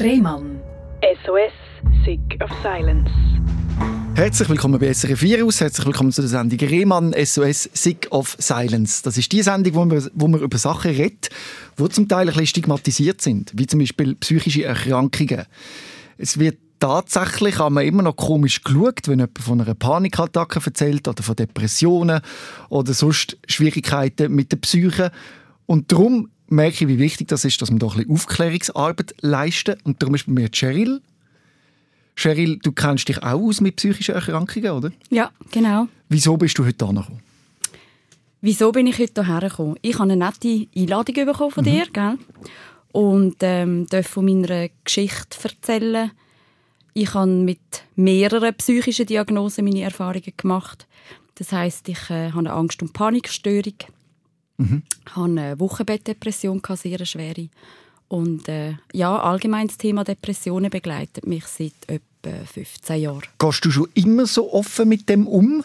Rehmann. SOS, Sick of Silence. Herzlich willkommen bei SRF Virus. Herzlich willkommen zu der Sendung Rehmann SOS Sick of Silence. Das ist die Sendung, wo man, wo man über Sachen redet, die zum Teil ein bisschen stigmatisiert sind, wie zum Beispiel psychische Erkrankungen. Es wird tatsächlich haben wir immer noch komisch geschaut, wenn jemand von einer Panikattacke erzählt oder von Depressionen oder sonst Schwierigkeiten mit der Psyche. Und darum merke ich, wie wichtig das ist, dass wir da ein bisschen Aufklärungsarbeit leisten. Und darum ist bei mir Cheryl. Cheryl, du kennst dich auch aus mit psychischen Erkrankungen, oder? Ja, genau. Wieso bist du heute hier gekommen? Wieso bin ich heute hierher gekommen? Ich habe eine nette Einladung bekommen von dir, gell? Und ähm, darf von meiner Geschichte erzählen. Ich habe mit mehreren psychischen Diagnosen meine Erfahrungen gemacht. Das heißt, ich äh, habe eine Angst- und Panikstörung, Mhm. habe eine Wochenbettdepression, sehr eine schwere. Und äh, ja, allgemein das Thema Depressionen begleitet mich seit etwa 15 Jahren. Gehst du schon immer so offen mit dem um?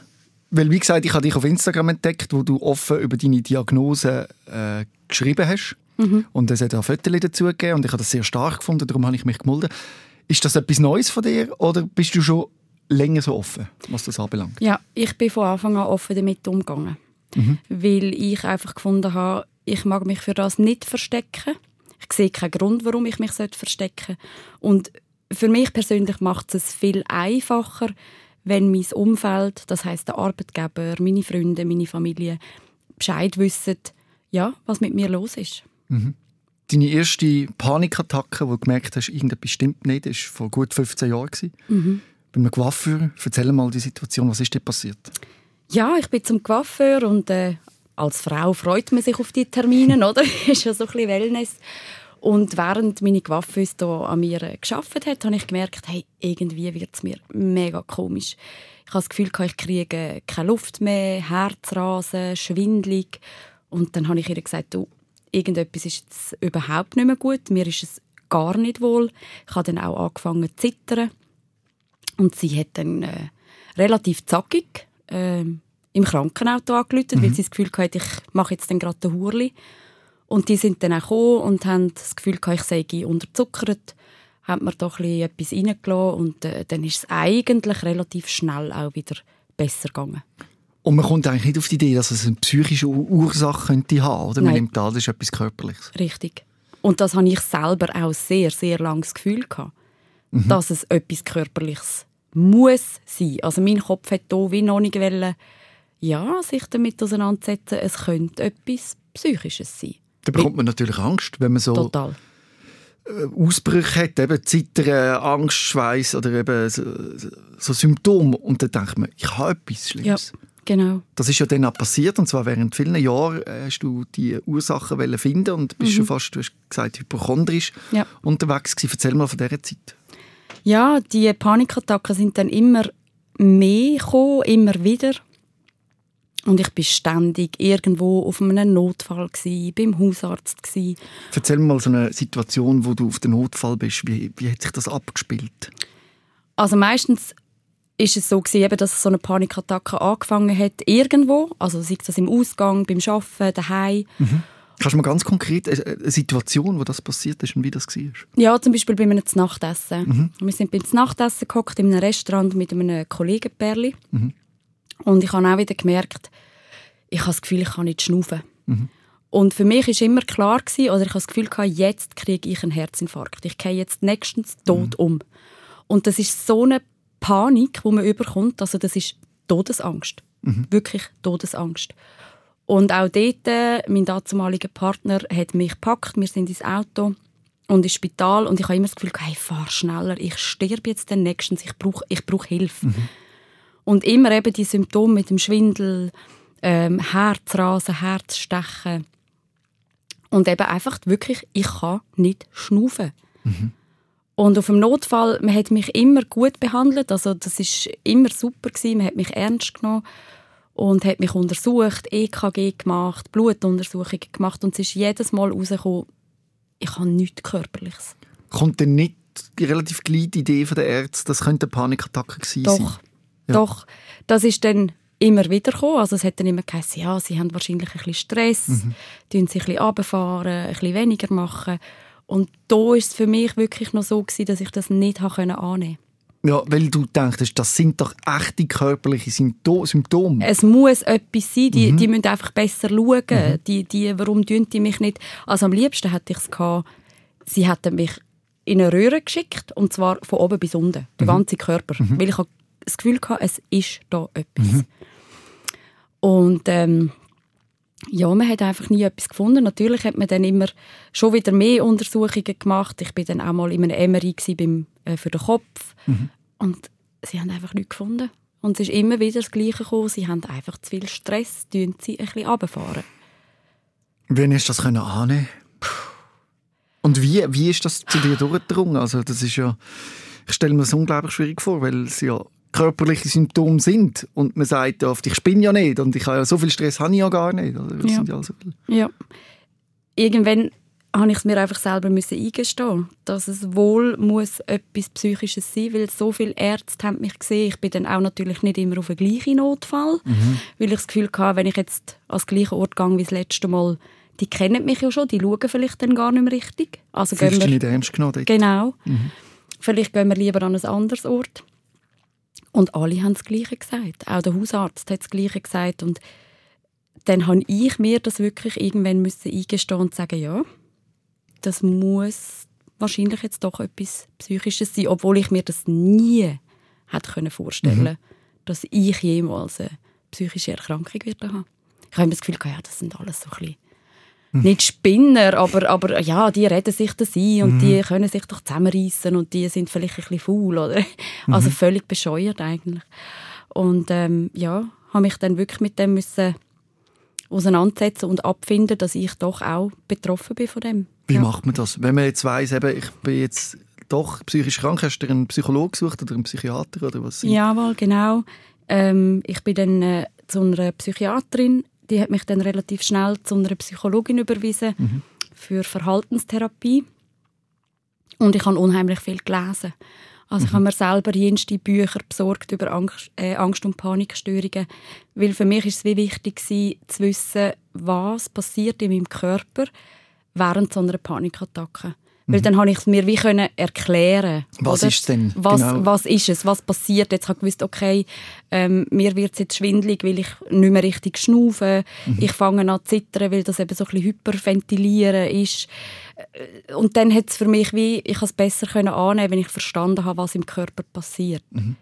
Weil, wie gesagt, ich habe dich auf Instagram entdeckt, wo du offen über deine Diagnose äh, geschrieben hast. Und es hat auch Fotos dazu gegeben und ich habe das sehr stark gefunden, darum habe ich mich gemeldet. Ist das etwas Neues von dir oder bist du schon länger so offen, was das anbelangt? Ja, ich bin von Anfang an offen damit umgegangen. Weil ich einfach gefunden habe, ich mag mich für das nicht verstecken. Ich sehe keinen Grund, warum ich mich verstecken sollte. Und für mich persönlich macht es viel einfacher, wenn mein Umfeld, das heißt der Arbeitgeber, meine Freunde, meine Familie, Bescheid wissen, ja, was mit mir los ist. Deine erste Panikattacke, wo du gemerkt hast, irgendetwas stimmt nicht, war vor gut 15 Jahren. Mhm. Bei einem Coiffeur. Erzähl mal die Situation, was ist dir passiert? Ja, ich bin zum Coiffeur und äh, als Frau freut man sich auf die Termine, oder? ist ja so ein bisschen Wellness. Und während meine Coiffeuse hier an mir äh, gearbeitet hat, habe ich gemerkt, hey, irgendwie wird es mir mega komisch. Ich habe das Gefühl, ich kriege keine Luft mehr, Herzrasen, schwindlig. Und dann habe ich ihr gesagt, du, irgendetwas ist jetzt überhaupt nicht mehr gut. Mir ist es gar nicht wohl. Ich habe dann auch angefangen zu zittern. Und sie hat dann äh, relativ zackig ähm, im Krankenauto angerufen, weil sie das Gefühl hatte, ich mache jetzt dann gerade den Hurli. Und die sind dann auch gekommen und haben das Gefühl gehabt, ich sei unterzuckert. Haben mir doch ein bisschen etwas reingelassen und äh, dann ist es eigentlich relativ schnell auch wieder besser gegangen. Und man kommt eigentlich nicht auf die Idee, dass es eine psychische Ur- Ursache könnte haben, oder? Man Nein. nimmt an, das ist etwas Körperliches. Richtig. Und das habe ich selber auch sehr, sehr lange das Gefühl gehabt, dass es etwas Körperliches muss sein. Also mein Kopf hat hier wie noch nicht wollen, ja, sich damit auseinandersetzen, es könnte etwas Psychisches sein. Da bekommt man natürlich Angst, wenn man so Total. Ausbrüche hat, eben Zittern, Angst, Schweiß oder eben so, so Symptome. Und dann denkt man, ich habe etwas Ja, Schlimmes. genau. Das ist ja dann auch passiert, und zwar während vielen Jahren äh, hast du die Ursachen finden und bist schon fast, du hast gesagt, hypochondrisch Mhm. Ja. unterwegs gewesen. Erzähl mal von dieser Zeit. Ja, die Panikattacken sind dann immer mehr gekommen, immer wieder. Und ich bin ständig irgendwo auf einem Notfall gsi, beim Hausarzt gsi. Erzähl mal so eine Situation, wo du auf den Notfall bist. Wie, wie hat sich das abgespielt? Also meistens ist es so gewesen, dass so eine Panikattacke angefangen hat irgendwo, also sei das im Ausgang, beim Arbeiten, daheim. Kannst du mal ganz konkret eine, eine Situation, wo das passiert ist und wie das war? Ja, zum Beispiel bei einem Nachtessen. Wir sind beim Nachtessen gehockt in einem Restaurant mit einem Kollegenpärli. Und ich habe auch wieder gemerkt, ich habe das Gefühl, ich kann nicht schnaufen. Und für mich war immer klar, gewesen, oder ich habe das Gefühl, gehabt, jetzt kriege ich einen Herzinfarkt. Ich gehe jetzt nächstens tot um. Und das ist so eine Panik, die man überkommt. Also das ist Todesangst. Wirklich Todesangst. Und auch dort, äh, mein damaliger Partner hat mich gepackt, wir sind ins Auto und ins Spital und ich habe immer das Gefühl, hey, fahr schneller, ich sterbe jetzt dann nächstens, ich brauche ich brauch Hilfe. Und immer eben die Symptome mit dem Schwindel, ähm, Herzrasen, Herzstechen und eben einfach wirklich, ich kann nicht schnaufen. Und auf dem Notfall, man hat mich immer gut behandelt, also das ist immer super gewesen, man hat mich ernst genommen und hat mich untersucht, EKG gemacht, Blutuntersuchungen gemacht und es ist jedes Mal rausgekommen, ich habe nichts Körperliches. Kommt denn nicht relativ gleich die Idee von der Ärzte, das könnte eine Panikattacke gewesen sein? Doch, doch. Das ist dann immer wieder gekommen. Also es hat dann immer geheißen, ja, sie haben wahrscheinlich ein bisschen Stress, mhm. sich ein bisschen runterfahren, ein bisschen weniger machen. Und da war es für mich wirklich noch so, gewesen, dass ich das nicht annehmen konnte. Ja, weil du denkst, das sind doch echte körperliche Symptome. Es muss etwas sein, die, mhm. die müssen einfach besser schauen. Mhm. Die, die, warum tun die mich nicht? Also am liebsten hätte ich es gehabt, sie hätten mich in eine Röhre geschickt, und zwar von oben bis unten, mhm. ganze Körper. Mhm. Weil ich das Gefühl hatte, es ist da etwas. Mhm. Und ähm, ja, man hat einfach nie etwas gefunden. Natürlich hat man dann immer schon wieder mehr Untersuchungen gemacht. Ich bin dann auch mal in einem MRI beim, äh, für den Kopf. Mhm. Und sie haben einfach nichts gefunden. Und es ist immer wieder das Gleiche gekommen. Sie haben einfach zu viel Stress, tun sie ein bisschen runterfahren. Wann hast du das können annehmen? Und wie, wie ist das zu dir durchgedrungen? Also das ist ja, ich stelle mir das unglaublich schwierig vor, weil es ja körperliche Symptome sind und man sagt oft, ich spinne ja nicht und ich habe ja so viel Stress habe ich ja gar nicht. Also, ja. Sind ja, so ja. Irgendwann habe ich es mir einfach selber müssen eingestehen, dass es wohl muss etwas Psychisches sein, weil so viele Ärzte haben mich gesehen. Ich bin dann auch natürlich nicht immer auf den gleichen Notfall, mhm. weil ich das Gefühl hatte, wenn ich jetzt an den gleichen Ort gehe wie das letzte Mal, die kennen mich ja schon, die schauen vielleicht dann gar nicht mehr richtig. Also Fühlst du nicht ernst genommen? Dort? Genau. Mhm. Vielleicht gehen wir lieber an ein anderes Ort. Und alle haben das Gleiche gesagt. Auch der Hausarzt hat das Gleiche gesagt. Und dann habe ich mir das wirklich irgendwann müssen eingestehen und sagen, ja, das muss wahrscheinlich jetzt doch etwas Psychisches sein, obwohl ich mir das nie hätte vorstellen mhm. dass ich jemals eine psychische Erkrankung werde haben. Ich habe das Gefühl, ja, das sind alles so ein bisschen nicht Spinner, aber, aber ja, die reden sich das ein und mhm. die können sich doch zusammenreißen und die sind vielleicht ein bisschen faul, oder? Also mhm. völlig bescheuert eigentlich. Und ähm, ja, habe mich dann wirklich mit dem müssen auseinandersetzen und abfinden, dass ich doch auch betroffen bin von dem. Wie ja. macht man das? Wenn man jetzt weiss, eben, ich bin jetzt doch psychisch krank, hast du einen Psychologen gesucht oder einen Psychiater oder was? Jawohl, genau. Ähm, ich bin dann äh, zu einer Psychiaterin die hat mich dann relativ schnell zu einer Psychologin überwiesen mhm. für Verhaltenstherapie. Und ich habe unheimlich viel gelesen. Also mhm. ich habe mir selber jenste Bücher besorgt über Angst, äh, Angst- und Panikstörungen, weil für mich ist es wie wichtig gewesen, zu wissen, was passiert in meinem Körper während so einer Panikattacke. Weil mhm. dann habe ich es mir wie können erklären. Was oder? ist denn? Was, genau. was ist es? Was passiert? Jetzt habe ich gewusst, okay, ähm, mir wird es jetzt schwindlig, weil ich nicht mehr richtig schnaufe. Mhm. Ich fange an zu zittern, weil das eben so ein bisschen hyperventilieren ist. Äh, und dann hat es für mich wie, ich es besser können annehmen, wenn ich verstanden habe, was im Körper passiert. Mhm.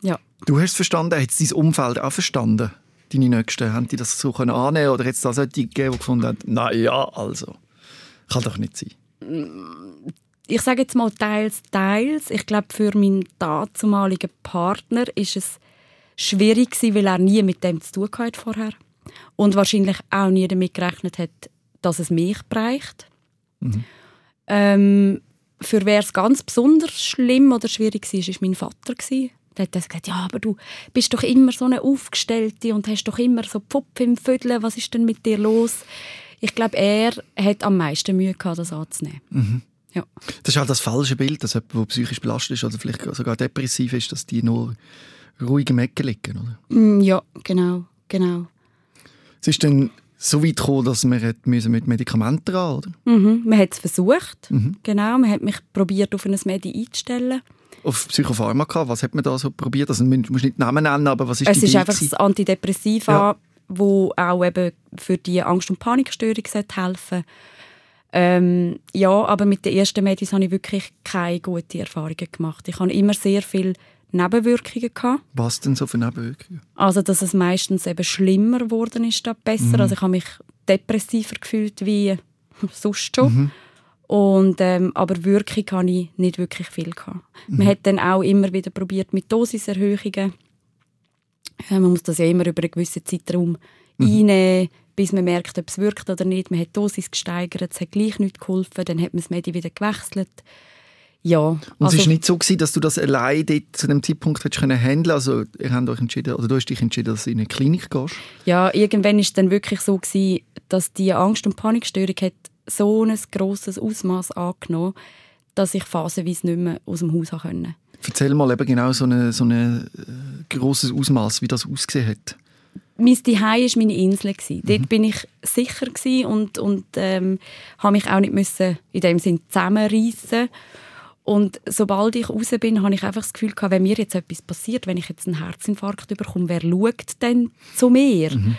Ja. Du hast es verstanden, hat es dein Umfeld auch verstanden? Deine Nächsten, haben die das so können annehmen oder hat es da solche gegeben, die gefunden haben, na ja, also, kann doch nicht sein? Ich sage jetzt mal teils, teils. Ich glaube, für meinen dazumaligen Partner ist es schwierig gewesen, weil er nie mit dem zu tun hatte vorher. Und wahrscheinlich auch nie damit gerechnet hat, dass es mich bereicht. Mhm. Ähm, für wer es ganz besonders schlimm oder schwierig war, war mein Vater. Der hat gesagt, ja, aber du bist doch immer so eine Aufgestellte und hast doch immer so Pfupf im Vödeln. Was ist denn mit dir los? Ich glaube, er hat am meisten Mühe gehabt, das anzunehmen. Mhm. Ja. Das ist halt das falsche Bild, dass jemand, der psychisch belastet ist oder vielleicht sogar depressiv ist, dass die nur ruhig im Ecken liegen, oder? Mm, ja, genau, genau. Es ist dann so weit gekommen, dass man mit Medikamenten ran, oder? Mhm, man hat es versucht, mhm. genau. Man hat mich probiert, auf ein Medi einzustellen. Auf Psychopharmaka, was hat man da so probiert? Also, man muss nicht Namen nennen, aber was ist Es ist einfach das Antidepressiva, ja wo auch eben für die Angst- und Panikstörung helfen ähm, ja, aber mit den ersten Medis habe ich wirklich keine guten Erfahrungen gemacht. Ich habe immer sehr viele Nebenwirkungen gehabt. Was denn so für Nebenwirkungen? Also, dass es meistens eben schlimmer geworden ist statt besser. Mhm. Also, ich habe mich depressiver gefühlt wie sonst schon. Mhm. Und, ähm, aber Wirkung habe ich nicht wirklich viel gehabt. Mhm. Man hat dann auch immer wieder probiert mit Dosiserhöhungen man muss das ja immer über einen gewissen Zeitraum mhm. einnehmen, bis man merkt, ob es wirkt oder nicht. Man hat die Dosis gesteigert, es hat gleich nicht geholfen, dann hat man das Medi wieder gewechselt. Ja. Und also, es war nicht so, gewesen, dass du das allein zu dem Zeitpunkt hättest können handeln Also ihr habt euch entschieden, oder du hast dich entschieden, dass du in eine Klinik gehst? Ja, irgendwann war es dann wirklich so, gewesen, dass die Angst- und Panikstörung hat so ein grosses Ausmaß angenommen dass ich phasenweise nicht mehr aus dem Haus konnte. Erzähl mal eben genau so ein so eine, äh, grosses Ausmaß, wie das ausgesehen hat. mein Zuhause war meine Insel. Mhm. Dort bin ich sicher und, und ähm, habe mich auch nicht müssen in dem Sinn zusammenreißen und sobald ich raus bin, habe ich einfach das Gefühl gehabt, wenn mir jetzt etwas passiert, wenn ich jetzt einen Herzinfarkt bekomme, wer schaut denn zu mir? Mhm.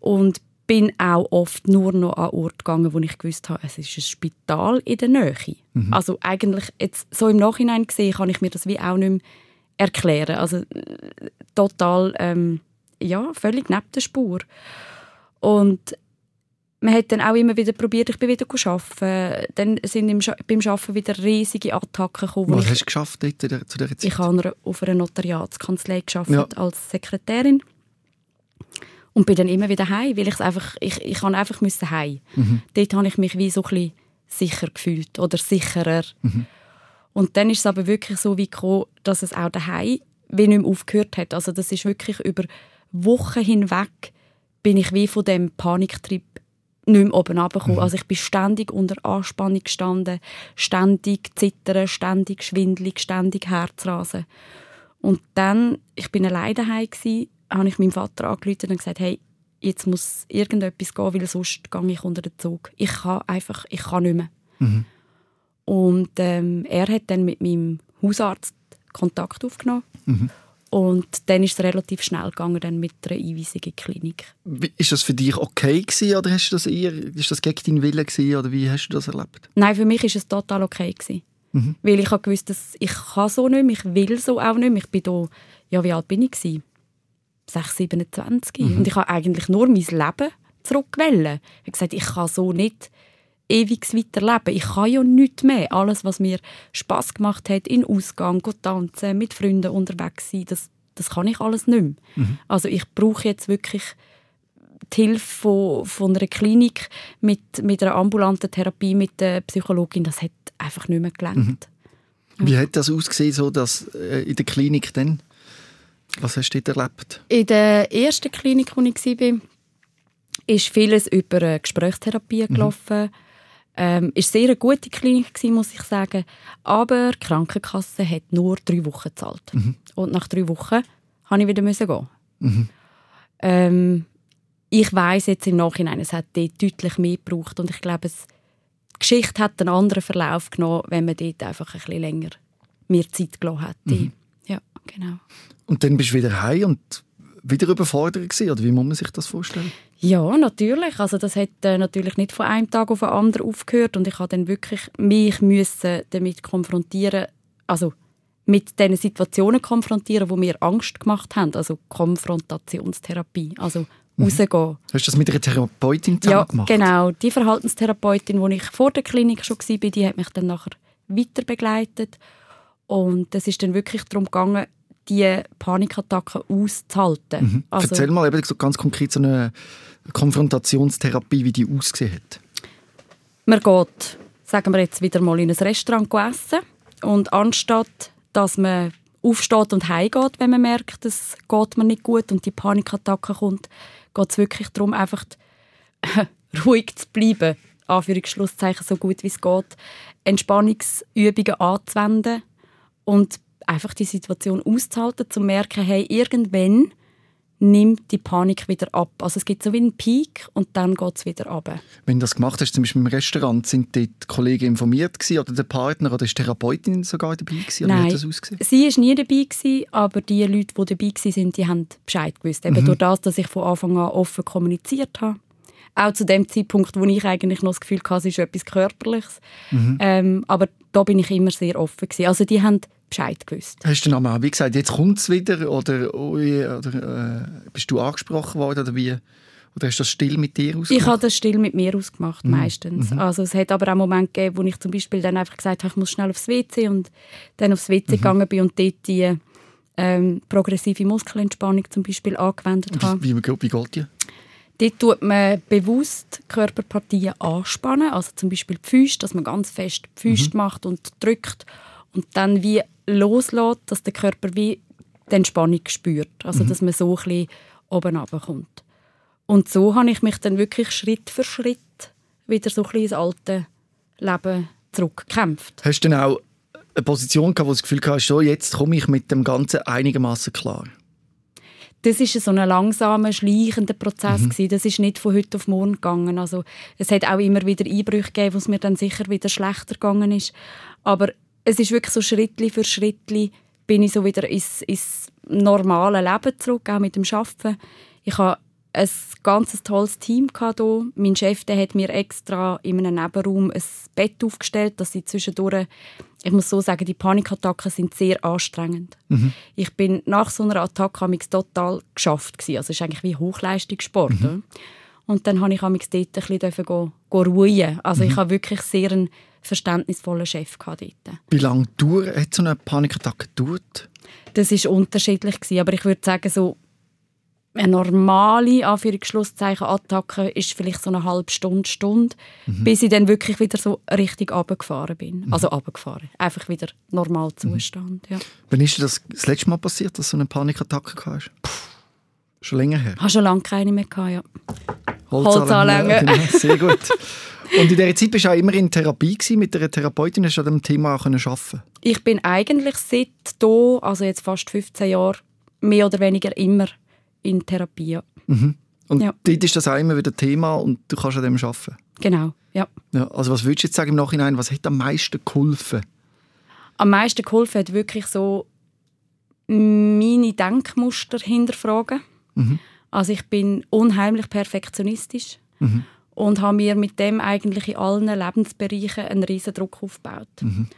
Und bin auch oft nur noch an Ort gegangen, wo ich gewusst habe, es ist ein Spital in der Nähe. Mhm. Also eigentlich jetzt so im Nachhinein gesehen, kann ich mir das wie auch nicht mehr erklären. Also total, ähm, ja, völlig neben der Spur. Und man hat dann auch immer wieder probiert, ich bin wieder arbeiten. Dann sind im, beim Arbeiten wieder riesige Attacken gekommen. Was hast du geschafft dort, zu dieser Zeit? Ich habe auf einer Notariatskanzlei geschafft ja. als Sekretärin und bin dann immer wieder heim, weil ich einfach, ich, ich einfach müssen heim. Mhm. Dort habe ich mich wie so ein bisschen sicher gefühlt oder sicherer. Mhm. Und dann ist es aber wirklich so wie gekommen, dass es auch daheim wie nicht mehr aufgehört hat. Also das ist wirklich über Wochen hinweg bin ich wie von dem Paniktrip nicht mehr oben runtergekommen. Mhm. Also ich bin ständig unter Anspannung gestanden, ständig zittern, ständig schwindelig, ständig Herzrasen. Und dann, ich bin alleine daheim habe ich meinem Vater angerufen und gesagt, hey, jetzt muss irgendetwas gehen, weil sonst gehe ich unter den Zug. Ich kann einfach, ich kann nicht mehr. Mhm. Und ähm, er hat dann mit meinem Hausarzt Kontakt aufgenommen. Mhm. Und dann ist es relativ schnell gegangen dann mit einer Einweisung in die Klinik. Ist das für dich okay gewesen, oder hast du das eher, ist das gegen deinen Willen gewesen, oder wie hast du das erlebt? Nein, für mich ist es total okay gewesen. Mhm. Weil ich habe gewusst, dass ich kann so nicht mehr, ich will so auch nicht mehr. Ich bin da, ja wie alt bin ich gewesen? 6, 27. Mhm. Und ich habe eigentlich nur mein Leben zurückgewählt. Ich habe gesagt, ich kann so nicht ewig weiterleben. Ich kann ja nichts mehr. Alles, was mir Spass gemacht hat, in Ausgang, tanzen, mit Freunden unterwegs sein, das, das kann ich alles nicht mehr. Mhm. Also ich brauche jetzt wirklich die Hilfe von, von einer Klinik mit, mit einer ambulanten Therapie mit der Psychologin. Das hat einfach nicht mehr gelangt. Mhm. Wie hat das ausgesehen, so dass äh, in der Klinik dann? Was hast du dort erlebt? In der ersten Klinik, wo ich war, ist vieles über Gesprächstherapie mhm. gelaufen. Mhm. Ähm, ist sehr eine gute Klinik gewesen, muss ich sagen. Aber die Krankenkasse hat nur drei Wochen gezahlt. Mhm. Und nach drei Wochen musste ich wieder gehen. Mhm. Ähm, ich weiß jetzt im Nachhinein, es hat dort deutlich mehr gebraucht und ich glaube, es, die Geschichte hat einen anderen Verlauf genommen, wenn man dort einfach ein bisschen länger mehr Zeit gelassen hätte. Mhm. Ja, genau. Und dann bist du wieder heim und wieder überfordert gewesen, oder wie muss man sich das vorstellen? Ja, natürlich. Also das hat äh, natürlich nicht von einem Tag auf den anderen aufgehört und ich habe dann wirklich mich müssen damit konfrontieren, also mit den Situationen konfrontieren, wo mir Angst gemacht haben, also Konfrontationstherapie, also mhm. rausgehen. Hast du das mit einer Therapeutin ja, gemacht? genau. Die Verhaltenstherapeutin, die ich vor der Klinik schon war, die hat mich dann nachher weiter begleitet und es ist dann wirklich darum gegangen, die Panikattacken auszuhalten. Mhm. Also, Erzähl mal eben ganz konkret so eine Konfrontationstherapie, wie die ausgesehen hat. Man geht, sagen wir jetzt wieder mal in ein Restaurant essen und anstatt, dass man aufsteht und heimgeht, wenn man merkt, es geht mir nicht gut und die Panikattacke kommt, geht es wirklich darum, einfach ruhig zu bleiben. Anführungsschlusszeichen so gut wie es geht. Entspannungsübungen anzuwenden und einfach die Situation auszuhalten, zu merken, hey, irgendwann nimmt die Panik wieder ab. Also es gibt so wie einen Peak und dann geht es wieder ab. Wenn du das gemacht hast, zum Beispiel im Restaurant, sind die Kollegen informiert gewesen, oder der Partner oder ist die Therapeutin sogar dabei gewesen? Nein, das sie war nie dabei, gewesen, aber die Leute, die dabei waren, die haben Bescheid gewusst. Eben mhm. durch das, dass ich von Anfang an offen kommuniziert habe. Auch zu dem Zeitpunkt, wo ich eigentlich noch das Gefühl hatte, es ist etwas Körperliches. Mhm. Ähm, aber da bin ich immer sehr offen gewesen. Also die haben Bescheid gewusst. Hast du dann auch wie gesagt, jetzt kommt es wieder oder, oder äh, bist du angesprochen worden oder wie? Oder hast du das still mit dir ausgemacht? Ich habe das still mit mir ausgemacht, mhm. meistens. Mhm. Also es hat aber auch Momente gegeben, wo ich zum Beispiel dann einfach gesagt habe, ich muss schnell aufs WC und dann aufs WC mhm. gegangen bin und dort die ähm, progressive Muskelentspannung zum Beispiel angewendet habe. Wie, wie, wie geht die? Dort tut man bewusst Körperpartien anspannen, also zum Beispiel die Füße, dass man ganz fest die Füße mhm. macht und drückt und dann wie loslässt, dass der Körper wie die Entspannung spürt. Also, mhm. dass man so ein bisschen oben runterkommt. Und so habe ich mich dann wirklich Schritt für Schritt wieder so ein bisschen ins alte Leben zurückgekämpft. Hast du denn auch eine Position gehabt, wo du das Gefühl hast, so, jetzt komme ich mit dem Ganzen einigermaßen klar? Das ist so ein langsamer, schleichender Prozess mhm. gewesen. Das ist nicht von heute auf morgen gegangen. Also es hat auch immer wieder Einbrüche gegeben, wo es mir dann sicher wieder schlechter gegangen ist. Aber es ist wirklich so Schrittli für Schrittli bin ich so wieder ins, ins normale Leben zurück, auch mit dem Arbeiten. Ich habe ein ganz tolles Team hier. Mein Chef der hat mir extra in einem Nebenraum ein Bett aufgestellt, dass ich zwischendurch, ich muss so sagen, die Panikattacken sind sehr anstrengend. Mhm. Ich bin nach so einer Attacke total geschafft gewesen. Also es ist eigentlich wie Hochleistungssport. Mhm. Und dann habe ich dort ein bisschen go, go ruhen. Also mhm. ich habe wirklich sehr einen verständnisvollen Chef dort. Wie lange hat so eine Panikattacke gedauert? Das ist unterschiedlich gewesen, aber ich würde sagen so eine normale Attacke ist vielleicht so eine halbe Stunde, Stunde, mhm. bis ich dann wirklich wieder so richtig runtergefahren bin. Mhm. Also runtergefahren. Einfach wieder normal mhm. Zustand, ja. Wann ist dir das das letzte Mal passiert, dass du eine Panikattacke hast? Schon länger her? Habe schon lange keine mehr gehabt, ja. Holzanlänge. Ja, genau. Sehr gut. Und in dieser Zeit bist du auch immer in Therapie gewesen, mit einer Therapeutin, hast du an dem Thema auch arbeiten Ich bin eigentlich seit hier, also jetzt fast 15 Jahre, mehr oder weniger immer in Therapie. Mhm. Und ja. dort ist das auch immer wieder Thema und du kannst an dem arbeiten? Genau, ja. ja. Also was würdest du jetzt sagen im Nachhinein, was hat am meisten geholfen? Am meisten geholfen hat wirklich so meine Denkmuster hinterfragen. Mhm. Also ich bin unheimlich perfektionistisch mhm. und habe mir mit dem eigentlich in allen Lebensbereichen einen riesen Druck aufgebaut. Mhm.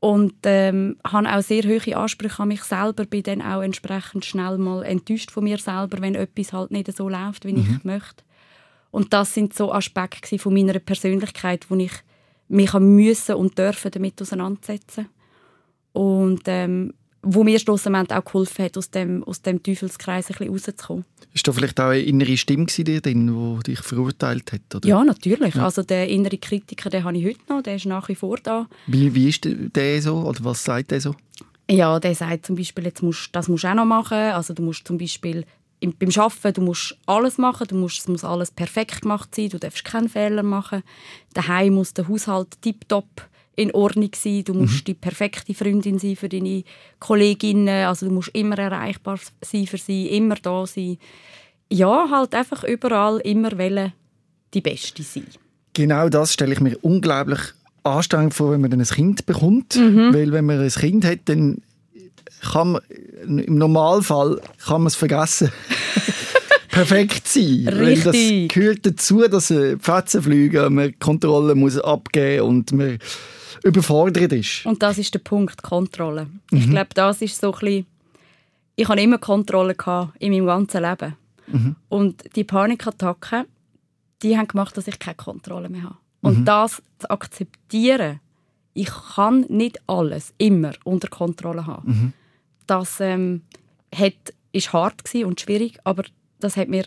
Und ähm, habe auch sehr hohe Ansprüche an mich selber, bin dann auch entsprechend schnell mal enttäuscht von mir selber, wenn etwas halt nicht so läuft, wie mhm. ich möchte. Und das sind so Aspekte von meiner Persönlichkeit, wo ich mich müssen und dürfen damit auseinandersetzen. Und ähm, wo mir schlussendlich auch geholfen hat, aus dem, aus dem Teufelskreis ein bisschen rauszukommen. Ist da vielleicht auch eine innere Stimme dir drin, die dich verurteilt hat? Oder? Ja, natürlich. Ja. Also der innere Kritiker, den habe ich heute noch, der ist nach wie vor da. Wie, wie ist der so oder was sagt der so? Ja, der sagt zum Beispiel, jetzt musst, das musst du auch noch machen. Also du musst zum Beispiel im, beim Arbeiten, du musst alles machen, du musst, es muss alles perfekt gemacht sein, du darfst keinen Fehler machen. Daheim muss der Haushalt tiptop in Ordnung sein. Du musst mhm. die perfekte Freundin sein für deine Kolleginnen. Also du musst immer erreichbar sein für sie, immer da sein. Ja, halt einfach überall immer wollen, die Beste sein. Genau das stelle ich mir unglaublich anstrengend vor, wenn man ein Kind bekommt. Mhm. Weil wenn man ein Kind hat, dann kann man, im Normalfall kann man es vergessen. perfekt sein. Richtig. Weil das gehört dazu, dass Pfätzen fliegen, man Kontrolle muss abgeben und man überfordert ist. Und das ist der Punkt, Kontrolle. Mhm. Ich glaube, das ist so ein bisschen, ich hatte immer Kontrolle in meinem ganzen Leben. Mhm. Und die Panikattacken, die haben gemacht, dass ich keine Kontrolle mehr habe. Und mhm. das zu akzeptieren, ich kann nicht alles immer unter Kontrolle haben. Mhm. Das ähm, hat, ist hart und schwierig, aber das hat mir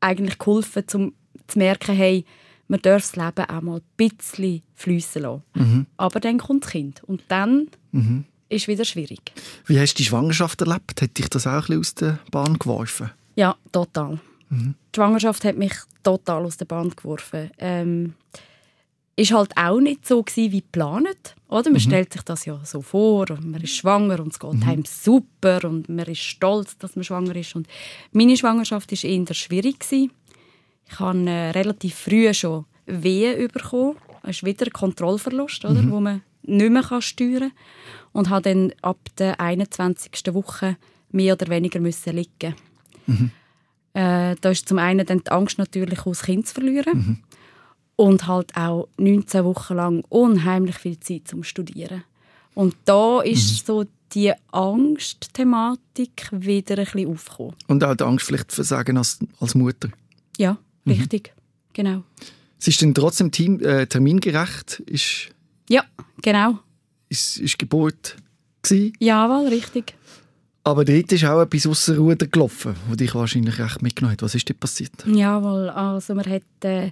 eigentlich geholfen, um zu merken, hey, man darf das Leben auch mal ein bisschen fließen lassen. Mhm. Aber dann kommt das Kind und dann mhm. ist es wieder schwierig. Wie hast du die Schwangerschaft erlebt? Hat dich das auch ein bisschen aus der Bahn geworfen? Ja, total. Mhm. Die Schwangerschaft hat mich total aus der Bahn geworfen. Ähm, ist halt auch nicht so gewesen, wie geplant. Oder? Man mhm. stellt sich das ja so vor und man ist schwanger und es geht mhm. einem super und man ist stolz, dass man schwanger ist. Und meine Schwangerschaft war eher schwierig. Gewesen. Ich habe äh, relativ früh schon Wehen bekommen. Das ist wieder ein Kontrollverlust, oder? Mhm. wo man nicht mehr steuern kann. Und habe dann ab der 21. Woche mehr oder weniger müssen liegen. Mhm. Äh, da ist zum einen dann die Angst natürlich, das Kind zu verlieren. Mhm. Und halt auch 19 Wochen lang unheimlich viel Zeit zum Studieren. Und da ist mhm. so die Angstthematik wieder ein bisschen aufgekommen. Und auch die Angst vielleicht Versagen als, als Mutter? Ja. Richtig, mhm. genau. Es ist denn trotzdem team, äh, termingerecht? Ist, ja, genau. Ist, ist Geburt gewesen? Jawohl, richtig. Aber dort ist auch etwas außer Ruder gelaufen, was dich wahrscheinlich recht mitgenommen hat. Was ist dort passiert? Jawohl, also man hat äh,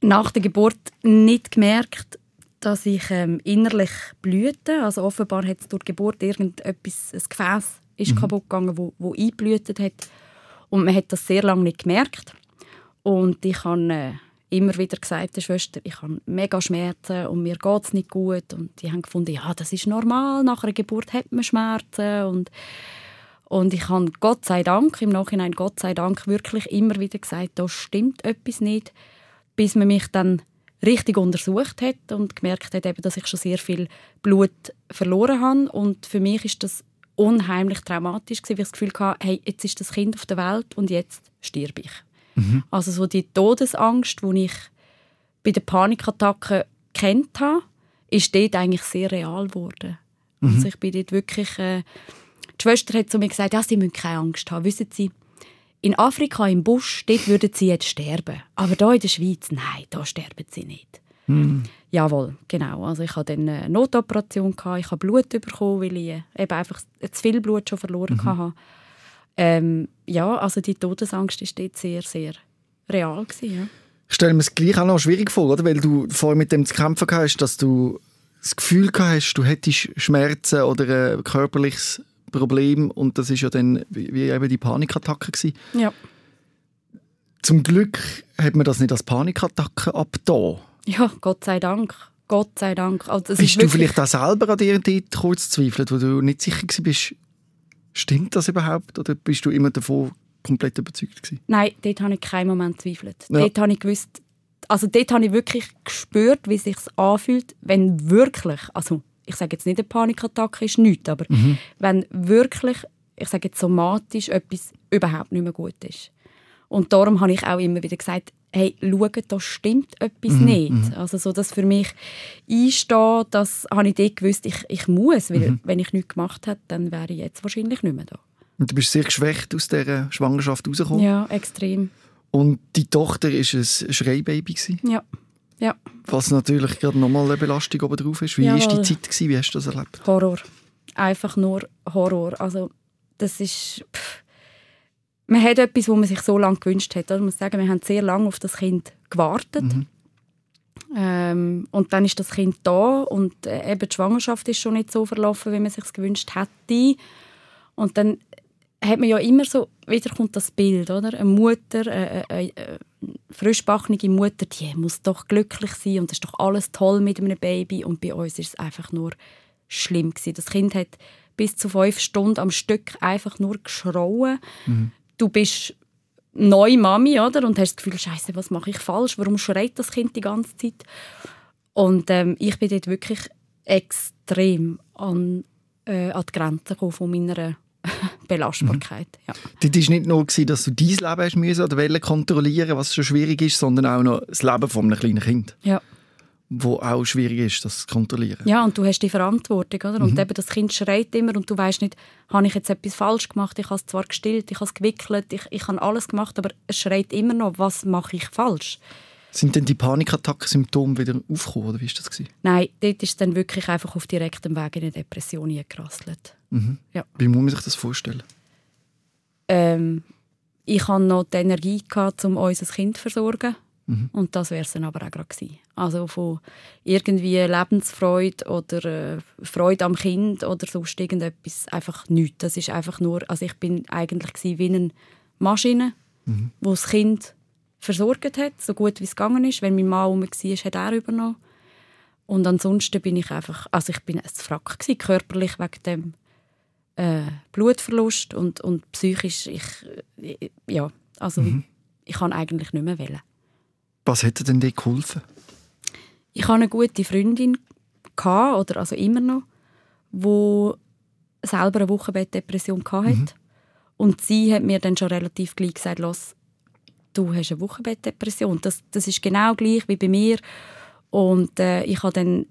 nach der Geburt nicht gemerkt, dass ich ähm, innerlich blühte. Also offenbar hat es durch die Geburt irgendetwas, ein Gefäß ist mhm. kaputt gegangen, wo, wo einblühtet hat. Und man hat das sehr lange nicht gemerkt. Und ich habe äh, immer wieder gesagt der Schwester, ich habe mega Schmerzen und mir geht es nicht gut. Und die haben gefunden, ja, das ist normal, nach einer Geburt hat man Schmerzen. Und, Und ich habe Gott sei Dank, im Nachhinein Gott sei Dank, wirklich immer wieder gesagt, da stimmt etwas nicht, bis man mich dann richtig untersucht hat und gemerkt hat, eben, dass ich schon sehr viel Blut verloren habe. Und für mich ist das unheimlich traumatisch weil ich das Gefühl hatte, hey, jetzt ist das Kind auf der Welt und jetzt sterbe ich. Mhm. Also so die Todesangst, die ich bei den Panikattacken kennt habe, ist dort eigentlich sehr real geworden. Mhm. Also ich bin dort wirklich... Äh, die Schwester hat zu mir gesagt, ja, Sie müssen keine Angst haben. Wissen Sie, in Afrika im Busch, dort würden Sie jetzt sterben. Aber hier in der Schweiz, nein, da sterben Sie nicht. Mhm. Jawohl, genau. Also ich hatte dann eine Notoperation, gehabt, ich habe Blut bekommen, weil ich äh, eben einfach zu viel Blut schon verloren mhm. hatte. Ähm, ja, also die Todesangst war dort sehr, sehr real. Gewesen, ja. Ich stelle mir es gleich auch noch schwierig vor, oder? weil du vorher mit dem zu kämpfen hast, dass du das Gefühl hast, du hättest Schmerzen oder ein körperliches Problem und das ist ja dann wie eben die Panikattacke gewesen. Ja. Zum Glück hat man das nicht als Panikattacke ab da. Ja, Gott sei Dank. Gott sei Dank. Also, bist du vielleicht auch selber an dir kurz zweifelt, wo du nicht sicher bist, stimmt das überhaupt oder bist du immer davon komplett überzeugt gewesen? Nein, dort habe ich keinen Moment zweifelt. Ja. Dort habe ich gewusst, also dort habe ich wirklich gespürt, wie es sich anfühlt, wenn wirklich, also ich sage jetzt nicht eine Panikattacke ist nichts, aber mhm. wenn wirklich, ich sage jetzt somatisch, etwas überhaupt nicht mehr gut ist. Und darum habe ich auch immer wieder gesagt, hey, schaut, da stimmt etwas mhm. nicht. Mhm. Also so, dass für mich einstehen, das habe ich dort gewusst, ich, ich muss, weil mhm. wenn ich nichts gemacht hätte, dann wäre ich jetzt wahrscheinlich nicht mehr da. Und du bist sehr geschwächt aus dieser Schwangerschaft rausgekommen? Ja, extrem. Und die Tochter war ein Schreibaby? Ja. Ja. Was natürlich gerade nochmal eine Belastung oben drauf ist. Wie war die Zeit? Gewesen? Wie hast du das erlebt? Horror. Einfach nur Horror. Also, das ist... Pff. Man hat etwas, was man sich so lange gewünscht hat. Ich muss sagen, wir haben sehr lange auf das Kind gewartet. Mhm. Ähm, und dann ist das Kind da und äh, eben die Schwangerschaft ist schon nicht so verlaufen, wie man sich gewünscht hätte. Und dann hat man ja immer so, wieder kommt das Bild, oder? Eine Mutter, eine, eine, eine frischbachnige Mutter, die muss doch glücklich sein und es ist doch alles toll mit einem Baby und bei uns ist es einfach nur schlimm gewesen. Das Kind hat bis zu fünf Stunden am Stück einfach nur geschrauen. Mhm. Du bist neue Mami, oder? Und hast das Gefühl, Scheiße, was mache ich falsch? Warum schreit das Kind die ganze Zeit? Und ähm, ich bin dort wirklich extrem an, äh, an die Grenze von meiner Belastbarkeit. Mhm. Ja. Das war nicht nur, dass du dein Leben hast müssen oder kontrollieren was schon schwierig ist, sondern auch noch das Leben von einem kleinen Kind. Ja. Wo auch schwierig ist, das zu kontrollieren. Ja, und du hast die Verantwortung, oder? Und mhm. eben das Kind schreit immer und du weißt nicht, habe ich jetzt etwas falsch gemacht? Ich habe es zwar gestillt, ich habe es gewickelt, ich, ich habe alles gemacht, aber es schreit immer noch, was mache ich falsch? Sind denn die Panikattacken-Symptome wieder aufgekommen, oder wie war das? Gewesen? Nein, dort ist es dann wirklich einfach auf direktem Weg in eine Depression gerasselt. Mhm. Ja. Wie muss man sich das vorstellen? Ähm, ich hatte noch die Energie, gehabt, um unser Kind zu versorgen. Mhm. Und das wäre es dann aber auch gerade gewesen. Also von irgendwie Lebensfreude oder äh, Freude am Kind oder sonst irgendetwas, einfach nichts. Das ist einfach nur, also ich bin eigentlich wie eine Maschine, mhm. wo das Kind versorgt hat, so gut wie es gegangen ist. Wenn mein Mann rum war, hat er übernommen. Und ansonsten bin ich einfach, also ich bin ein Frack gewesen, körperlich wegen dem äh, Blutverlust und, und psychisch, ich, äh, ja, also mhm. ich kann eigentlich nicht mehr wählen. Was hätte denn dir geholfen? Ich hatte eine gute Freundin, gehabt, oder also immer noch, die selber eine Wochenbettdepression hatte. Mhm. Und sie hat mir dann schon relativ gleich gesagt, los, du hast eine Wochenbettdepression. Das, das ist genau gleich wie bei mir. Und äh, ich hatte dann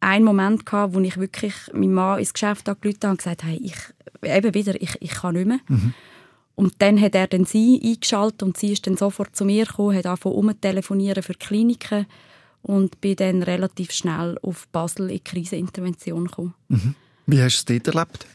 einen Moment gehabt, wo ich wirklich meinem Mann ins Geschäft angerufen habe und gesagt habe, ich, eben wieder, ich, ich kann nicht mehr. Mhm. Und dann hat er dann sie eingeschaltet und sie ist dann sofort zu mir gekommen, hat angefangen telefonieren für Kliniken und bin dann relativ schnell auf Basel in die Krisenintervention gekommen. Mhm. Wie hast du es dort erlebt?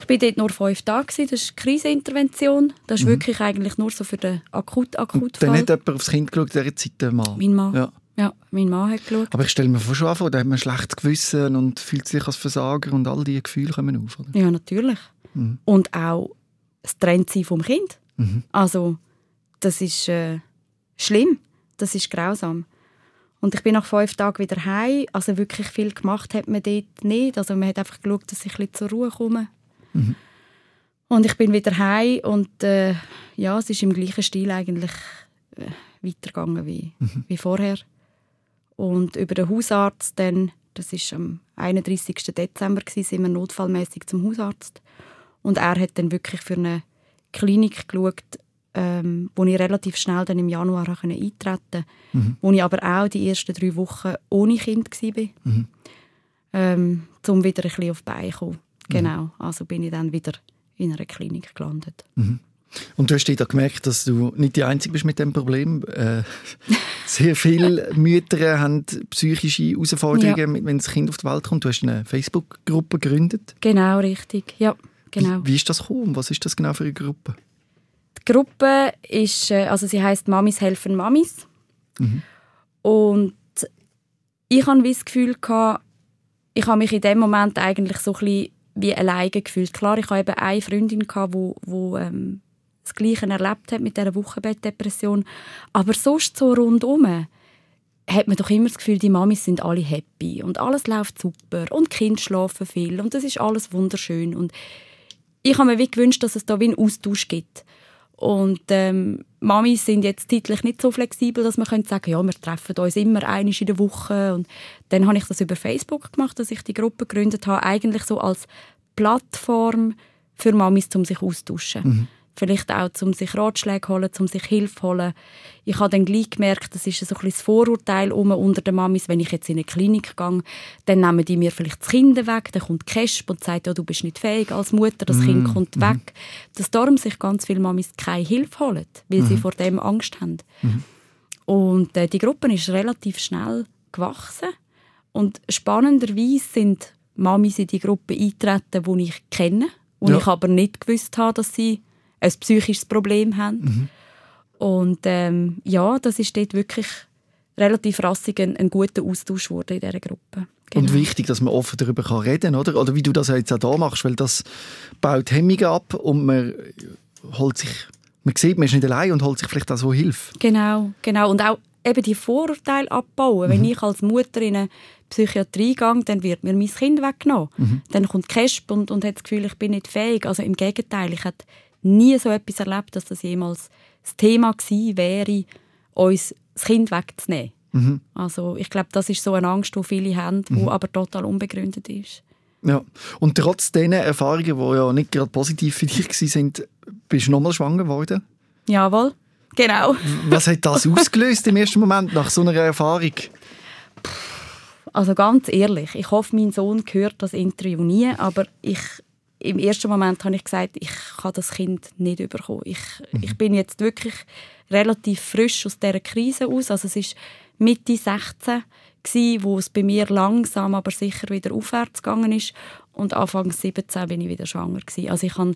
Ich war dort nur fünf Tage. Das ist Krisenintervention. Das ist mhm. wirklich eigentlich nur so für den akut akut Dann hat jemand aufs Kind geschaut, dieser Zeit der Mann? Mein Mann. Ja. ja, mein Mann hat geschaut. Aber ich stelle mir schon vor, da hat man ein schlechtes Gewissen und fühlt sich als Versager und all diese Gefühle kommen auf. Oder? Ja, natürlich. Mhm. Und auch das Trennsein vom Kind. Mhm. Also, das ist äh, schlimm. Das ist grausam. Und ich bin nach fünf Tagen wieder heim. Also wirklich viel gemacht hat man dort nicht. Also man hat einfach geschaut, dass ich ein bisschen zur Ruhe komme. Mhm. Und ich bin wieder heim und äh, ja, es ist im gleichen Stil eigentlich äh, weitergegangen wie, mhm. wie vorher. Und über den Hausarzt dann, das ist am 31. Dezember gewesen, sind wir notfallmäßig zum Hausarzt und er hat dann wirklich für eine Klinik geschaut, ähm, wo ich relativ schnell dann im Januar eintreten konnte, mhm. wo ich aber auch die ersten drei Wochen ohne Kind war, mhm. ähm, um wieder ein bisschen auf die Beine zu kommen. Mhm. Genau, also bin ich dann wieder in einer Klinik gelandet. Mhm. Und du hast da gemerkt, dass du nicht die Einzige bist mit dem Problem. Äh, sehr viele Mütter haben psychische Herausforderungen, ja. wenn das Kind auf die Welt kommt. Du hast eine Facebook-Gruppe gegründet. Genau, richtig. Ja, genau. Wie, wie ist das gekommen? Was ist das genau für eine Gruppe? Die Gruppe ist, äh, also sie heißt Mamis helfen Mamis. Mhm. Und ich hatte das Gefühl, ich habe mich in dem Moment eigentlich so ein bisschen wie alleine gefühlt. Klar, ich hatte eben eine Freundin, die wo, wo ähm, das Gleiche erlebt hat mit dieser Wochenbettdepression. Aber sonst so rundum hat man doch immer das Gefühl, die Mamis sind alle happy und alles läuft super und die Kinder schlafen viel und das ist alles wunderschön. Und ich habe mir wie gewünscht, dass es da wie einen Austausch gibt. Und ähm, Mamis sind jetzt zeitlich nicht so flexibel, dass man könnte sagen, ja, wir treffen uns immer einmal in der Woche. Und dann habe ich das über Facebook gemacht, dass ich die Gruppe gegründet habe, eigentlich so als Plattform für Mamis, um sich austauschen. Mhm vielleicht auch, um sich Ratschläge zu holen, um sich Hilfe zu holen. Ich habe dann gleich gemerkt, das ist so ein das Vorurteil unter den Mamis, wenn ich jetzt in eine Klinik gehe, dann nehmen die mir vielleicht das Kind weg, dann kommt Kesp und sagt, ja, du bist nicht fähig als Mutter, das mm. Kind kommt mm. weg. Dass darum sich ganz viele Mamis keine Hilfe holen, weil mm. sie mhm. vor dem Angst haben. Mhm. Und äh, die Gruppe ist relativ schnell gewachsen und spannenderweise sind Mamis in die Gruppe eingetreten, die ich kenne und ja. ich aber nicht gewusst habe, dass sie ein psychisches Problem haben. Mhm. Und ähm, ja, das ist dort wirklich relativ rassig ein, ein guter Austausch wurde in dieser Gruppe. Genau. Und wichtig, dass man offen darüber kann reden kann, oder? Oder wie du das jetzt auch hier machst, weil das baut Hemmungen ab und man holt sich, man sieht, man ist nicht allein und holt sich vielleicht auch so Hilfe. Genau, genau. Und auch eben die Vorurteile abbauen. Mhm. Wenn ich als Mutter in eine Psychiatrie gehe, dann wird mir mein Kind weggenommen. Mhm. Dann kommt Kesp und, und hat das Gefühl, ich bin nicht fähig. Also im Gegenteil, ich hätte nie so etwas erlebt, dass das jemals das Thema gewesen wäre, uns das Kind wegzunehmen. Mhm. Also ich glaube, das ist so eine Angst, die viele haben, die mhm. aber total unbegründet ist. Ja, und trotz diesen Erfahrungen, die ja nicht gerade positiv für dich waren, bist du nochmal schwanger geworden? Jawohl, genau. Was hat das ausgelöst im ersten Moment nach so einer Erfahrung? Also ganz ehrlich, ich hoffe, mein Sohn hört das Interview nie, aber ich im ersten Moment habe ich gesagt, ich kann das Kind nicht überkommen. Ich, mhm. ich bin jetzt wirklich relativ frisch aus dieser Krise aus. Also es ist Mitte 16 gewesen, wo es bei mir langsam, aber sicher wieder aufwärts gegangen ist. Und Anfang 17 bin ich wieder schwanger gewesen. Also ich hatte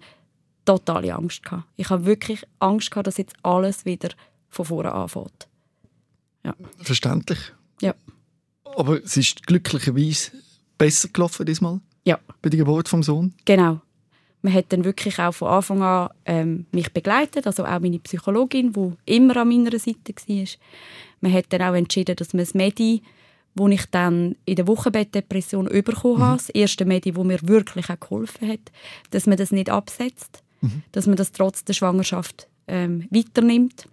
totale Angst gehabt. Ich habe wirklich Angst gehabt, dass jetzt alles wieder von vorne anfängt. Ja. Verständlich. Ja. Aber es ist glücklicherweise besser gelaufen diesmal? Ja. Bei der Geburt vom Sohn? Genau. Man hat dann wirklich auch von Anfang an ähm, mich begleitet, also auch meine Psychologin, die immer an meiner Seite war. Man hat dann auch entschieden, dass man das Medi, wo ich dann in der Wochenbettdepression bekommen mhm. habe, das erste Medi, wo mir wirklich auch geholfen hat, dass man das nicht absetzt, mhm. dass man das trotz der Schwangerschaft ähm, weiternimmt.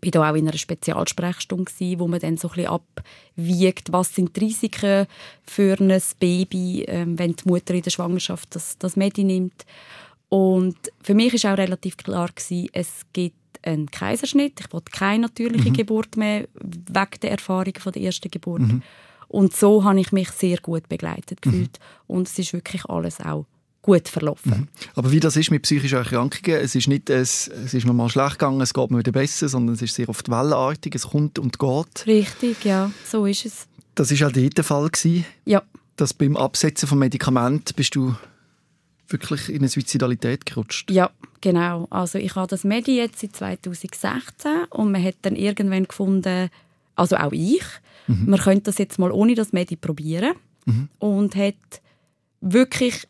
Ich war auch in einer Spezialsprechstunde, wo man dann so ein bisschen abwiegt, was sind die Risiken für ein Baby, ähm, wenn die Mutter in der Schwangerschaft das, das Medi nimmt. Und für mich war auch relativ klar, gewesen, es gibt einen Kaiserschnitt. Ich wollte keine natürliche mhm. Geburt mehr, wegen der Erfahrung von der ersten Geburt. Mhm. Und so habe ich mich sehr gut begleitet gefühlt. Mhm. Und es ist wirklich alles auch gut verlaufen. Mhm. Aber wie das ist mit psychischen Erkrankungen, es ist nicht, es, es ist mir mal schlecht gegangen, es geht mir wieder besser, sondern es ist sehr oft wellenartig, es kommt und geht. Richtig, ja, so ist es. Das war auch dort der Fall gewesen. Ja. Dass beim Absetzen von Medikamenten bist du wirklich in eine Suizidalität gerutscht. Ja, genau. Also ich habe das Medi jetzt seit 2016 und man hat dann irgendwann gefunden, also auch ich, mhm. man könnte das jetzt mal ohne das Medi probieren mhm. und hat wirklich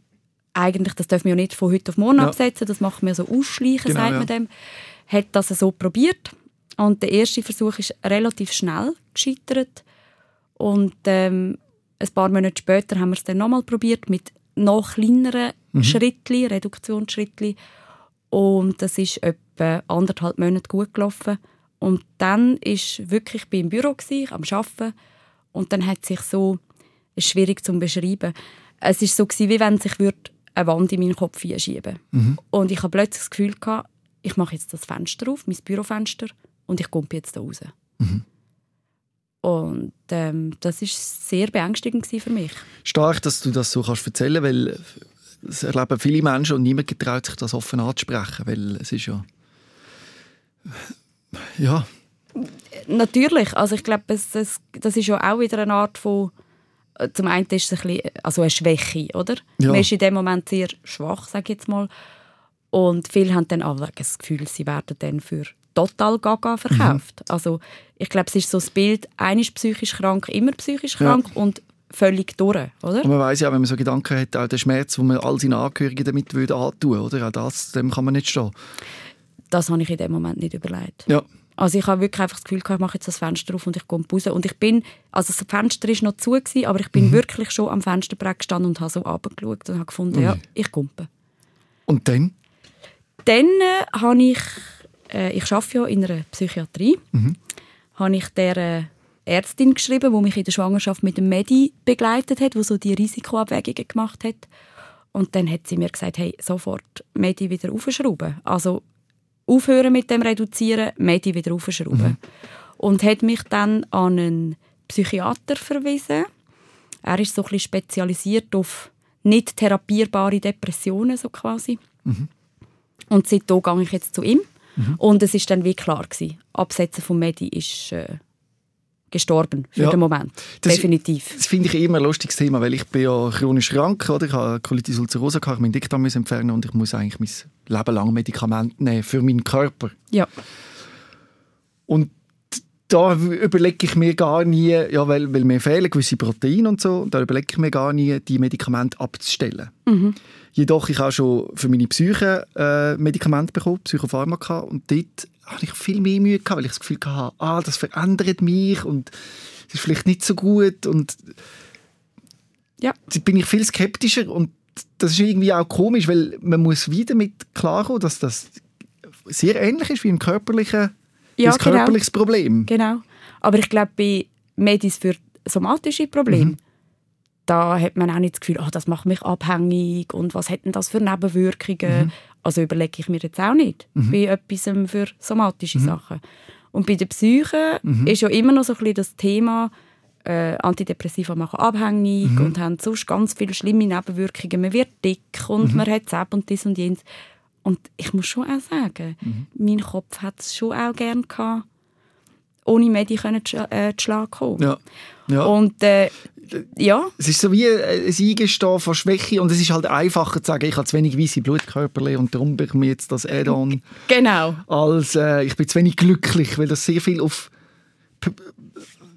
eigentlich, das dürfen wir ja nicht von heute auf morgen ja. absetzen, das machen wir so ausschleichen, genau, sagt man ja. dem, hat das so probiert. Und der erste Versuch ist relativ schnell gescheitert. Und ähm, ein paar Monate später haben wir es dann nochmal probiert mit noch kleineren mhm. Schrittli, Reduktionsschrittli. Und das ist etwa anderthalb Monate gut gelaufen. Und dann ist wirklich ich im Büro gewesen, am Arbeiten und dann hat sich so ist schwierig zu beschreiben. Es ist so gewesen, wie wenn sich eine Wand in meinen Kopf einschieben mhm. Und ich habe plötzlich das Gefühl gehabt, ich mache jetzt das Fenster auf, mein Bürofenster, und ich komme jetzt da raus. Mhm. Und ähm, das ist sehr beängstigend für mich. Stark, dass du das so kannst erzählen, weil es erleben viele Menschen und niemand getraut sich das offen anzusprechen, weil es ist ja ja natürlich, also ich glaube, das, das, das ist ja auch wieder eine Art von zum einen ist es ein bisschen, also eine Schwäche, oder? Ja. Man ist in dem Moment sehr schwach, sage ich jetzt mal. Und viele haben dann auch das Gefühl, sie werden dann für total gaga verkauft. Mhm. Also ich glaube, es ist so das Bild, einer ist psychisch krank, immer psychisch krank ja. und völlig durch, oder? Und man weiß ja, wenn man so Gedanken hat, auch der Schmerz, den man all seinen Angehörigen damit würde antun, oder? Auch das, dem kann man nicht stehen. Das habe ich in dem Moment nicht überlegt. Ja. Also ich habe wirklich einfach das Gefühl, ich mache jetzt das Fenster auf und ich komme raus. Und ich bin, also das Fenster ist noch zu, gewesen, aber ich bin mhm. wirklich schon am Fensterbrett gestanden und habe so runtergeschaut und habe gefunden, mhm. ja, ich komme. Und dann? Dann äh, habe ich äh, ich arbeite ja in einer Psychiatrie, mhm. habe ich der äh, Ärztin geschrieben, die mich in der Schwangerschaft mit dem Medi begleitet hat, die so die Risikoabwägungen gemacht hat. Und dann hat sie mir gesagt, hey, sofort Medi wieder aufschrauben. Also aufhören mit dem Reduzieren, Medi wieder aufschrauben. Mhm. Und hat mich dann an einen Psychiater verwiesen. Er ist so ein bisschen spezialisiert auf nicht therapierbare Depressionen, so quasi. Mhm. Und seitdem gehe ich jetzt zu ihm. Mhm. Und es ist dann wie klar gewesen, Absetzen von Medi ist äh, gestorben für ja. den Moment. Das, Definitiv. Das finde ich immer ein lustiges Thema, weil ich bin ja chronisch krank, oder? ich habe Colitis ulcerosa, ich meinen Dickdarm entfernen und ich muss eigentlich mein Leben lang Medikamente nehmen für meinen Körper. Ja. Und da überlege ich mir gar nie, ja, weil, weil mir fehlen gewisse Proteine und so, da überlege ich mir gar nie, die Medikamente abzustellen. Mhm. Jedoch, ich habe schon für meine Psyche äh, Medikamente bekommen, Psychopharmaka, und dort hatte ich viel mehr Mühe gehabt, weil ich das Gefühl hatte, ah, das verändert mich und es ist vielleicht nicht so gut und ja. Bin ich viel skeptischer und das ist irgendwie auch komisch, weil man muss wieder mit klarkommen, dass das sehr ähnlich ist wie ein körperlicher, ja, ein genau. körperliches Problem. Genau. Aber ich glaube, bei Medis für somatische Probleme, mhm da hat man auch nicht das Gefühl, oh, das macht mich abhängig und was hätten das für Nebenwirkungen. Mhm. Also überlege ich mir jetzt auch nicht mhm. bei etwas für somatische mhm. Sachen. Und bei der Psyche mhm. ist ja immer noch so ein bisschen das Thema, äh, Antidepressiva machen abhängig mhm. und haben sonst ganz viele schlimme Nebenwirkungen. Man wird dick und mhm. man hat Zähne und dies und jenes. Und ich muss schon auch sagen, mein Kopf hat es schon auch gerne gehabt, ohne Medi können zu, äh, zu Schlag kommen. Ja. Ja. Und äh, ja. Es ist so wie ein Eingestehen von Schwäche und es ist halt einfacher zu sagen, ich habe zu wenig weiße Blutkörper und darum bin ich mir jetzt das Add-on. Genau. Als äh, ich bin zu wenig glücklich, weil das sehr viel auf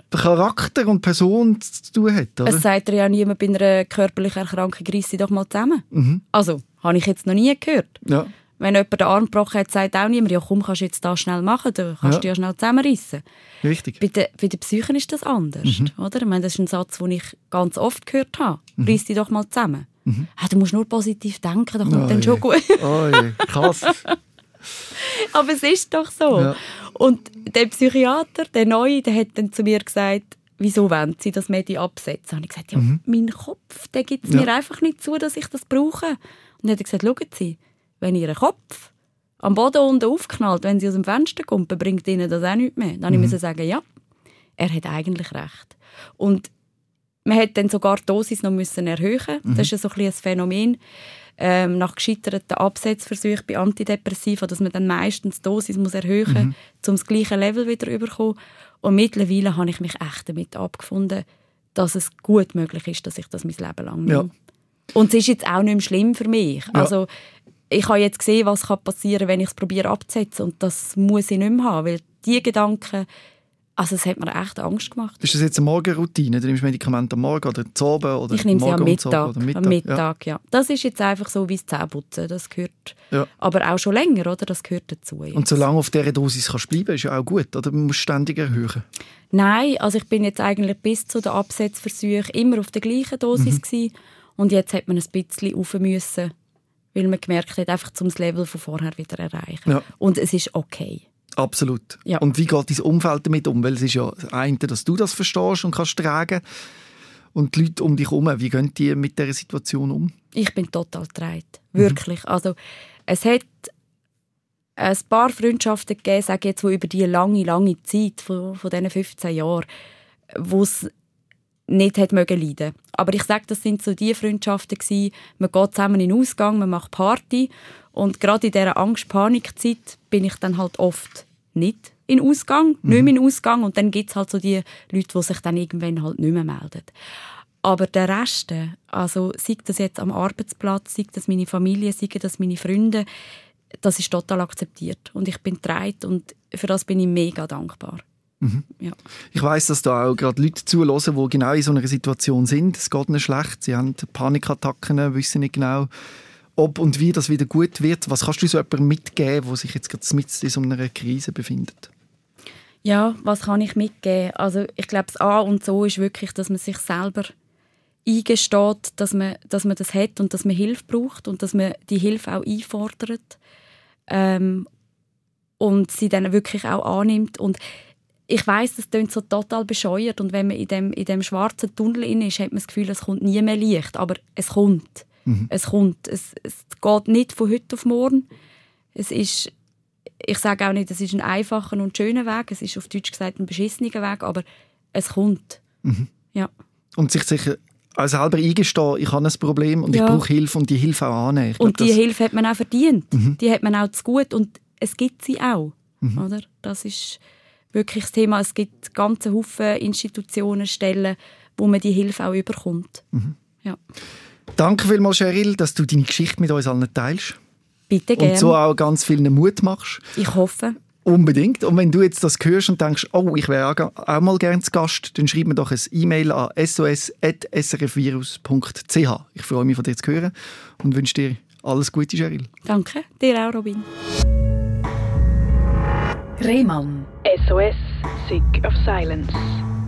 P Charakter und Person zu tun hat. Oder? Es sagt ja niemand bei einer körperlichen Erkrankung, reiss sie doch mal zusammen. Mhm. Also, habe ich jetzt noch nie gehört. Ja. Wenn jemand den Arm gebrochen hat, sagt auch niemand, ja komm, kannst du jetzt das schnell machen, du kannst ja. dich ja schnell zusammenreißen. Richtig. Bei, de, bei den Psychen ist das anders, mhm. oder? Ich meine, das ist ein Satz, den ich ganz oft gehört habe. Mhm. Reiss dich doch mal zusammen. Mhm. Ja, du musst nur positiv denken, dann kommt oh dann schon gut. oh krass. Aber es ist doch so. Ja. Und der Psychiater, der Neue, der hat dann zu mir gesagt, wieso wollen Sie das Medi absetzen? Und ich gesagt, ja, mhm. mein Kopf, der gibt es ja. mir einfach nicht zu, dass ich das brauche. Und dann hat er gesagt, schauen Sie, wenn ihr Kopf am Boden unten aufknallt, wenn sie aus dem Fenster kommt, bringt ihnen das auch nichts mehr. Dann mhm. ich sagen, ja, er hat eigentlich recht. Und man hat dann sogar die Dosis noch müssen erhöhen. Mhm. Das ist so ein, ein Phänomen ähm, nach gescheiterten Absetzversuchen bei Antidepressiva, dass man dann meistens die Dosis muss erhöhen muss, mhm. um das gleiche Level wieder zu bekommen. Und mittlerweile habe ich mich echt damit abgefunden, dass es gut möglich ist, dass ich das mein Leben lang nehme. Ja. Und es ist jetzt auch nicht mehr schlimm für mich. Ja. Also ich habe jetzt gesehen, was passieren kann, wenn ich es probiere abzusetzen. Und das muss ich nicht mehr haben, weil diese Gedanken, also es hat mir echt Angst gemacht. Ist das jetzt eine Morgenroutine? Du nimmst Medikamente am Morgen oder zu Abend? Oder ich nehme sie am Mittag. Mittag. Am Mittag, ja. ja. Das ist jetzt einfach so wie das Zähneputzen. Das gehört, ja. aber auch schon länger, oder? Das gehört dazu. Jetzt. Und solange auf dieser Dosis kannst bleiben ist ja auch gut, oder? Man muss ständig erhöhen. Nein, also ich bin jetzt eigentlich bis zu den Absetzversuchen immer auf der gleichen Dosis mhm. Und jetzt hat man ein bisschen rauf müssen, weil man gemerkt hat, einfach zum Level von vorher wieder erreichen. Ja. Und es ist okay. Absolut. Ja. Und wie geht dein Umfeld damit um? Weil es ist ja das eine, dass du das verstehst und kannst tragen. Und die Leute um dich herum, wie gehen die mit dieser Situation um? Ich bin total getragen. Wirklich. Also, es hat ein paar Freundschaften gegeben, sage jetzt, wo über die lange, lange Zeit von, von diesen 15 Jahren, wo es nicht hat mögen leiden. Aber ich sage, das sind so die Freundschaften gewesen, man geht zusammen in den Ausgang, man macht Party und gerade in dieser Angst-Panik-Zeit bin ich dann halt oft nicht in Ausgang, nicht mehr in den Ausgang und dann gibt es halt so die Leute, die sich dann irgendwann halt nicht mehr melden. Aber der Rest, also sei das jetzt am Arbeitsplatz, sei das meine Familie, sei das meine Freunde, das ist total akzeptiert und ich bin getragen und für das bin ich mega dankbar. Ja. Ich weiß, dass da auch gerade Leute zuhören, die genau in so einer Situation sind. Es geht ihnen schlecht, sie haben Panikattacken, wissen nicht genau, ob und wie das wieder gut wird. Was kannst du so jemandem mitgeben, der sich jetzt gerade mitten in so einer Krise befindet? Ja, was kann ich mitgeben? Also ich glaube, das A und so ist wirklich, dass man sich selber eingesteht, dass man, dass man das hat und dass man Hilfe braucht und dass man die Hilfe auch einfordert ähm, und sie dann wirklich auch annimmt. Und ich weiß, das klingt so total bescheuert und wenn man in dem, in dem schwarzen Tunnel ist, hat man das Gefühl, es kommt nie mehr Licht. Aber es kommt. Es kommt. Es, es geht nicht von heute auf morgen. Es ist, ich sage auch nicht, es ist ein einfacher und schöner Weg. Es ist auf Deutsch gesagt ein beschissener Weg, aber es kommt. Ja. Und sich sicher auch selber eingestehen, ich habe ein Problem und Ja. ich brauche Hilfe und die Hilfe auch annehmen. Ich Und glaub, die Hilfe hat man auch verdient. Die hat man auch zu gut und es gibt sie auch. Oder? Das ist wirklich das Thema. Es gibt ganze Haufen Institutionen, Stellen, wo man die Hilfe auch überkommt. Ja. Danke vielmals, Cheryl, dass du deine Geschichte mit uns allen teilst. Bitte gerne. Und so auch ganz vielen Mut machst. ich hoffe. Unbedingt. Und wenn du jetzt das hörst und denkst, oh, ich wäre auch, auch mal gern zu Gast, dann schreib mir doch ein E-Mail an sos.srfvirus.ch. Ich freue mich, von dir zu hören und wünsche dir alles Gute, Cheryl. Danke. Dir auch, Robin. Rehmann. SOS, Sick of Silence.